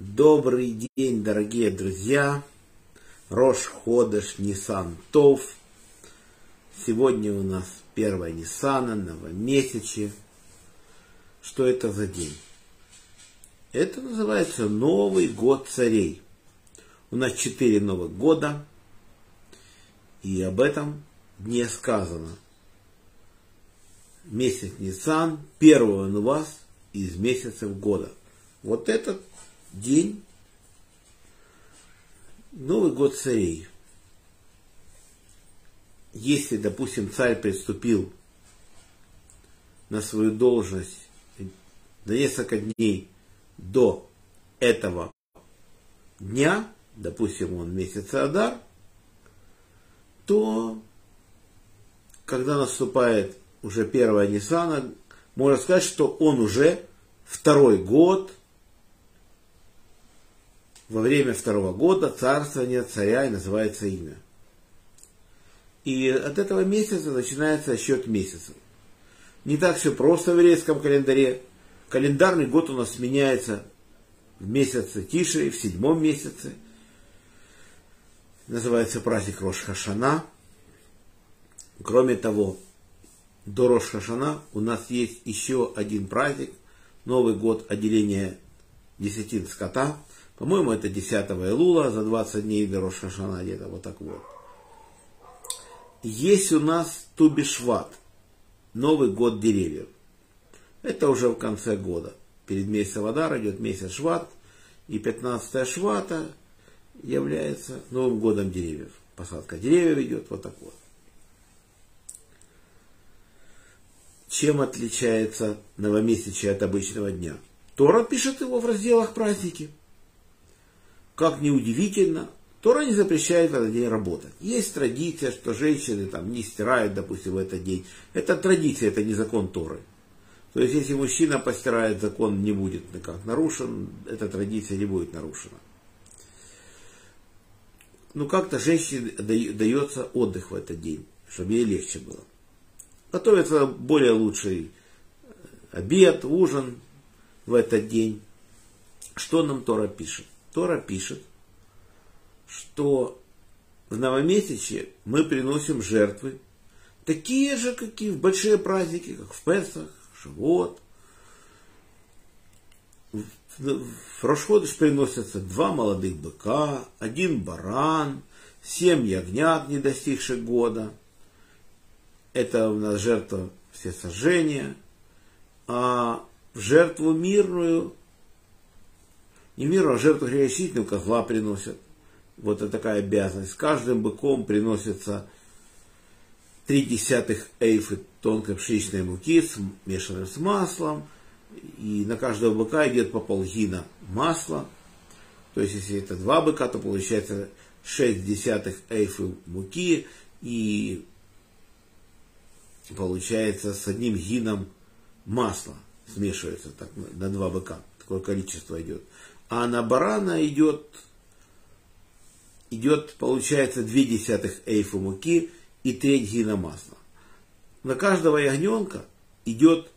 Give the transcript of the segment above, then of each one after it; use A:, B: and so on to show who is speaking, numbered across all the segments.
A: Добрый день, дорогие друзья! Рош Ходыш Нисан Тов. Сегодня у нас первая Ниссана, новомесячье. Что это за день? Это называется Новый год царей. У нас четыре Новых года, и об этом дне сказано. Месяц Нисан, первый у вас из месяцев года. Вот этот день, Новый год царей. Если, допустим, царь приступил на свою должность на несколько дней до этого дня, допустим, он месяц Адар, то когда наступает уже первая Ниссана, можно сказать, что он уже второй год во время второго года царствования царя и называется имя. И от этого месяца начинается счет месяцев. Не так все просто в еврейском календаре. Календарный год у нас меняется в месяце Тиши, в седьмом месяце. Называется праздник Рош. Кроме того, до Рош у нас есть еще один праздник, Новый год отделения десятин скота – по-моему, это 10 Илула, за 20 дней до Рошашана, где-то вот так вот. Есть у нас Тубишват, Новый год деревьев. Это уже в конце года. Перед месяцем Адар идет месяц Шват, и 15 Швата является Новым годом деревьев. Посадка деревьев идет вот так вот. Чем отличается новомесячие от обычного дня? Тора пишет его в разделах праздники как ни удивительно, Тора не запрещает в этот день работать. Есть традиция, что женщины там не стирают, допустим, в этот день. Это традиция, это не закон Торы. То есть, если мужчина постирает, закон не будет никак нарушен, эта традиция не будет нарушена. Ну, как-то женщине дается отдых в этот день, чтобы ей легче было. Готовится более лучший обед, ужин в этот день. Что нам Тора пишет? Тора пишет, что в новомесячье мы приносим жертвы, такие же, какие в большие праздники, как в Песах, Шивот. В Рошходыш приносятся два молодых быка, один баран, семь ягнят, не достигших года. Это у нас жертва все сожжения. А в жертву мирную не миру, а жертву грехочистительную козла приносят. Вот это такая обязанность. С каждым быком приносится три десятых эйфы тонкой пшеничной муки, смешанной с маслом. И на каждого быка идет по полгина масла. То есть, если это два быка, то получается шесть десятых эйфы муки. И получается с одним гином масла смешивается так, на два быка. Такое количество идет а на барана идет, идет получается две десятых эйфа муки и треть гина масла. На каждого ягненка идет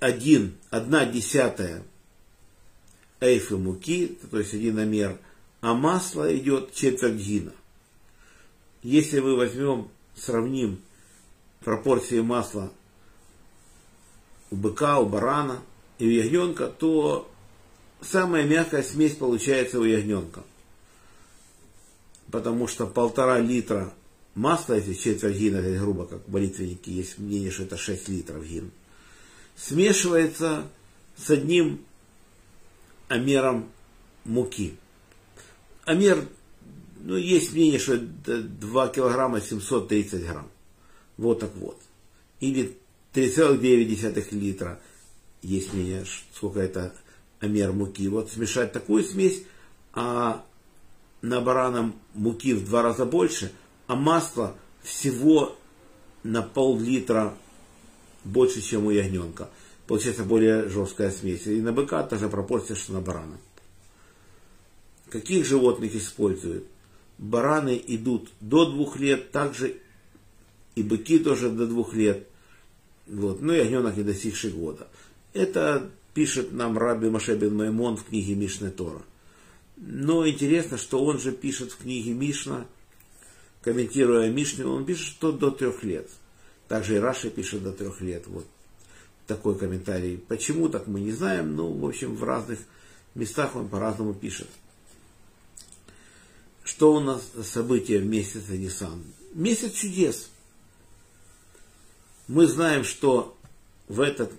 A: один, одна десятая эйфы муки, то есть один намер, а масло идет четверть гина. Если мы возьмем, сравним пропорции масла у быка, у барана – и у ягненка, то самая мягкая смесь получается у ягненка. Потому что полтора литра масла, если четверть гина, это грубо как молитвенники, есть мнение, что это 6 литров гин, смешивается с одним амером муки. Амер, ну, есть мнение, что 2 килограмма 730 грамм. Вот так вот. Или 3,9 литра есть мнение, сколько это амер муки. Вот смешать такую смесь, а на барана муки в два раза больше, а масла всего на пол-литра больше, чем у ягненка. Получается более жесткая смесь. И на быка та же пропорция, что на барана. Каких животных используют? Бараны идут до двух лет, также и быки тоже до двух лет. Вот. Ну и ягненок не достигший года. Это пишет нам Раби Машебин Маймон в книге Мишны Тора. Но интересно, что он же пишет в книге Мишна, комментируя Мишню, он пишет, что до трех лет. Также и Раша пишет до трех лет. Вот такой комментарий. Почему так мы не знаем, ну, в общем, в разных местах он по-разному пишет. Что у нас события в месяце Нисан? Месяц чудес. Мы знаем, что в этот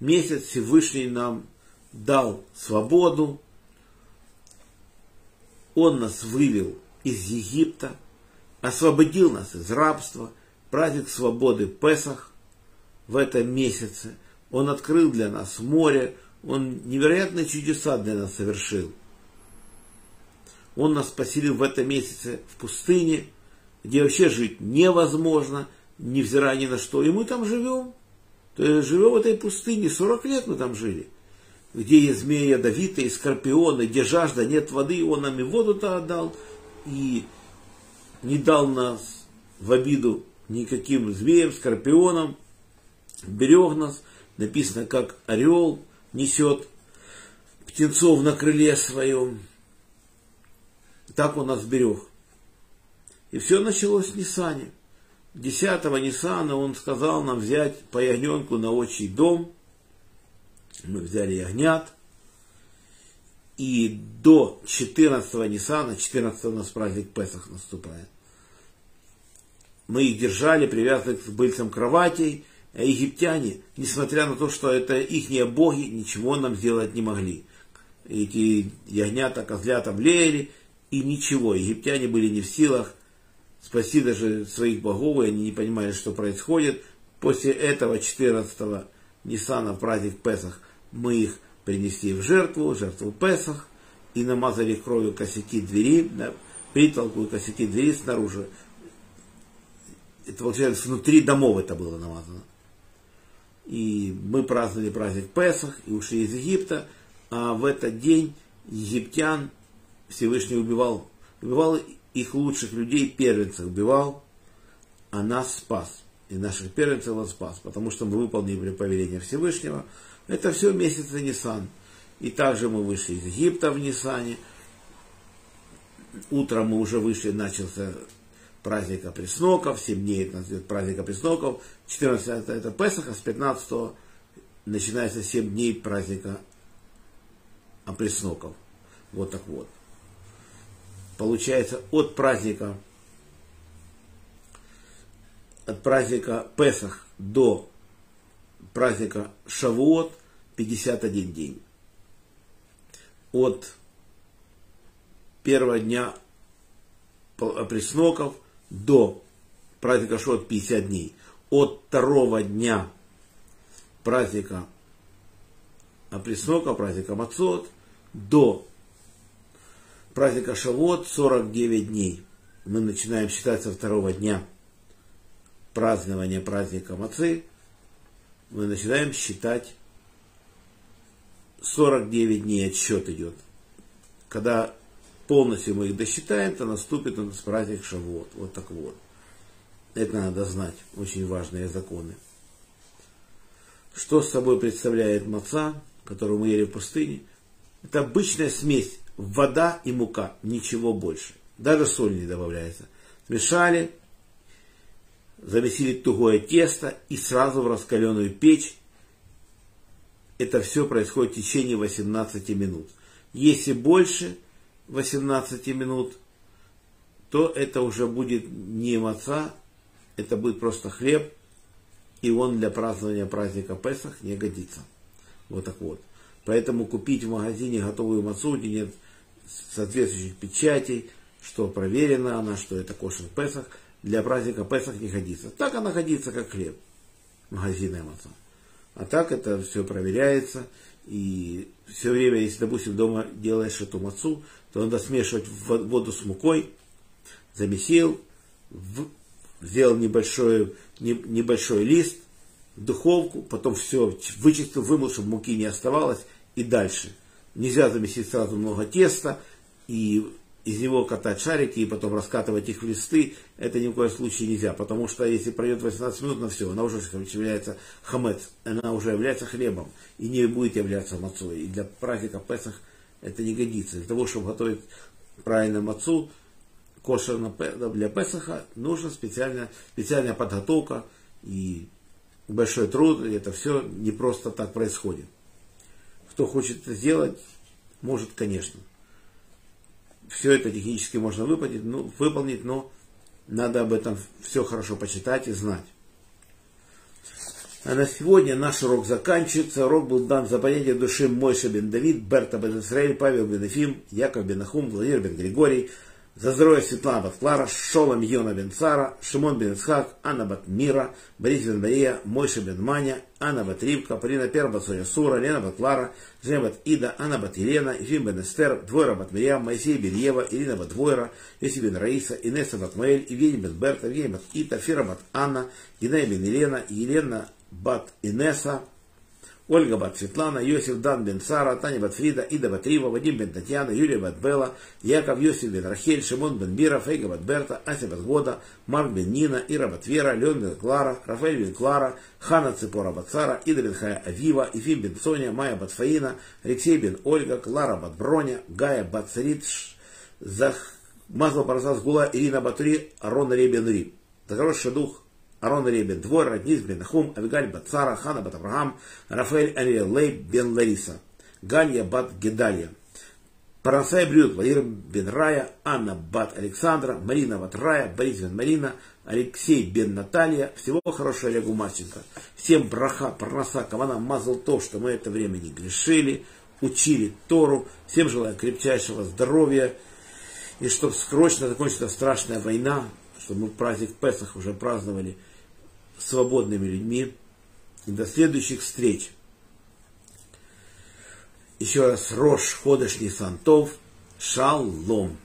A: месяц Всевышний нам дал свободу. Он нас вывел из Египта, освободил нас из рабства. Праздник свободы Песах в этом месяце. Он открыл для нас море. Он невероятные чудеса для нас совершил. Он нас поселил в этом месяце в пустыне, где вообще жить невозможно, невзирая ни на что. И мы там живем. То есть живем в этой пустыне, 40 лет мы там жили. Где есть змеи ядовитые, скорпионы, где жажда, нет воды, он нам и воду-то отдал. И не дал нас в обиду никаким змеям, скорпионам. Берег нас, написано, как орел несет птенцов на крыле своем. Так он нас берег. И все началось с Нисани. 10-го Ниссана он сказал нам взять по ягненку на отчий дом. Мы взяли ягнят. И до 14-го Ниссана, 14 у нас праздник Песах наступает, мы их держали, привязанных к быльцам кроватей, а египтяне, несмотря на то, что это их боги, ничего нам сделать не могли. Эти ягнята, козлята блеяли, и ничего. Египтяне были не в силах спасти даже своих богов, и они не понимали, что происходит. После этого 14-го Ниссана, праздник Песах, мы их принесли в жертву, жертву Песах, и намазали кровью косяки двери, да, притолку и косяки двери снаружи. Это получается внутри домов это было намазано. И мы праздновали праздник Песах и ушли из Египта, а в этот день египтян Всевышний убивал, убивал их лучших людей, первенцев убивал, а нас спас. И наших первенцев он спас, потому что мы выполнили повеление Всевышнего. Это все месяц Нисан. И также мы вышли из Египта в Нисане. Утром мы уже вышли, начался праздник опресноков, 7 дней это называется праздник опресноков, 14 это, Песах, а с 15 начинается 7 дней праздника опресноков. Вот так вот получается от праздника от праздника Песах до праздника Шавуот 51 день. От первого дня пресноков до праздника Шавуот 50 дней. От второго дня праздника Преснока, праздника Мацот, до праздника Шавот 49 дней. Мы начинаем считать со второго дня празднования праздника Мацы. Мы начинаем считать 49 дней отсчет идет. Когда полностью мы их досчитаем, то наступит у нас праздник Шавот. Вот так вот. Это надо знать. Очень важные законы. Что с собой представляет маца, которую мы ели в пустыне? Это обычная смесь вода и мука, ничего больше. Даже соль не добавляется. Смешали, замесили тугое тесто и сразу в раскаленную печь. Это все происходит в течение 18 минут. Если больше 18 минут, то это уже будет не маца, это будет просто хлеб, и он для празднования праздника Песах не годится. Вот так вот. Поэтому купить в магазине готовую мацу, где нет соответствующих печатей, что проверена она, что это кошер Песах, для праздника Песах не годится. Так она годится, как хлеб магазинная маца. А так это все проверяется. И все время, если, допустим, дома делаешь эту мацу, то надо смешивать воду с мукой, замесил, сделал небольшой, небольшой лист, духовку, потом все вычистил, вымыл, чтобы муки не оставалось, и дальше – Нельзя замесить сразу много теста и из него катать шарики и потом раскатывать их в листы, это ни в коем случае нельзя, потому что если пройдет 18 минут на все, она уже является хамец, она уже является хлебом и не будет являться мацой. И для праздника Песах это не годится. Для того, чтобы готовить правильно мацу, кошер для Песаха, нужна специальная, специальная подготовка и большой труд, и это все не просто так происходит. Кто хочет это сделать, может, конечно все это технически можно выполнить, ну, выполнить, но надо об этом все хорошо почитать и знать. А на сегодня наш урок заканчивается. Урок был дан за понятие души Мойша бен Давид, Берта бен Исраиль, Павел бен Ефим, Яков бен Ахум, Владимир бен Григорий, за здоровье Светлана Батклара, Шолом Йона бен Цара, Шимон бен Исхак, Анна бат Мира, Борис бен Мария, Мойша бен Маня, Анна бат Ривка, Полина Пер бат Сура, Лена бат Клара, Женя бат Ида, Анна бат Елена, Ефим бен Эстер, Двойра бат Мирьям, Моисей бен Ирина бат Двойра, Йоси бен Раиса, Инесса бат Маэль, Евгений бен Берта, Евгений бат Ита, Фира бат Анна, Геннадий бен Елена, Елена бат Инесса, Ольга Бат Светлана, Йосиф Дан Бен Сара, Таня Бат Фрида, Ида Бат Рива, Вадим Бен Татьяна, Юлия Бат Белла, Яков Йосиф Бен Рахель, Шимон Бен Бира, Фейга Бат Берта, Ася Бат Года, Марк Бен Нина, Ира Бат Вера, Леон Бен Клара, Рафаэль Бен Клара, Хана Ципора Бат Сара, Ида Бен Хая Авива, Ефим Бен Соня, Майя Бат Фаина, Алексей Бен Ольга, Клара Бат Броня, Гая Бат Сарит, Зах, Мазла Барзас Гула, Ирина Батури, Арон Ребен Ри. Загородший дух Арон Ребен Двор, Раднис бен Нахум, Авигаль бат Цара, Хана бат Авраам, Рафаэль Ариэлей бен Лариса, Галья бат Гедалья, Парасай Брюд, Владимир бен Рая, Анна бат Александра, Марина бат Рая, Борис бен Марина, Алексей бен Наталья. Всего хорошего Олегу Марченко. Всем браха, парноса, кавана мазал то, что мы это время не грешили, учили Тору. Всем желаю крепчайшего здоровья. И чтобы срочно закончилась страшная война, чтобы мы праздник Песах уже праздновали свободными людьми. И до следующих встреч. Еще раз Рош Ходыш Нисантов. Шалом.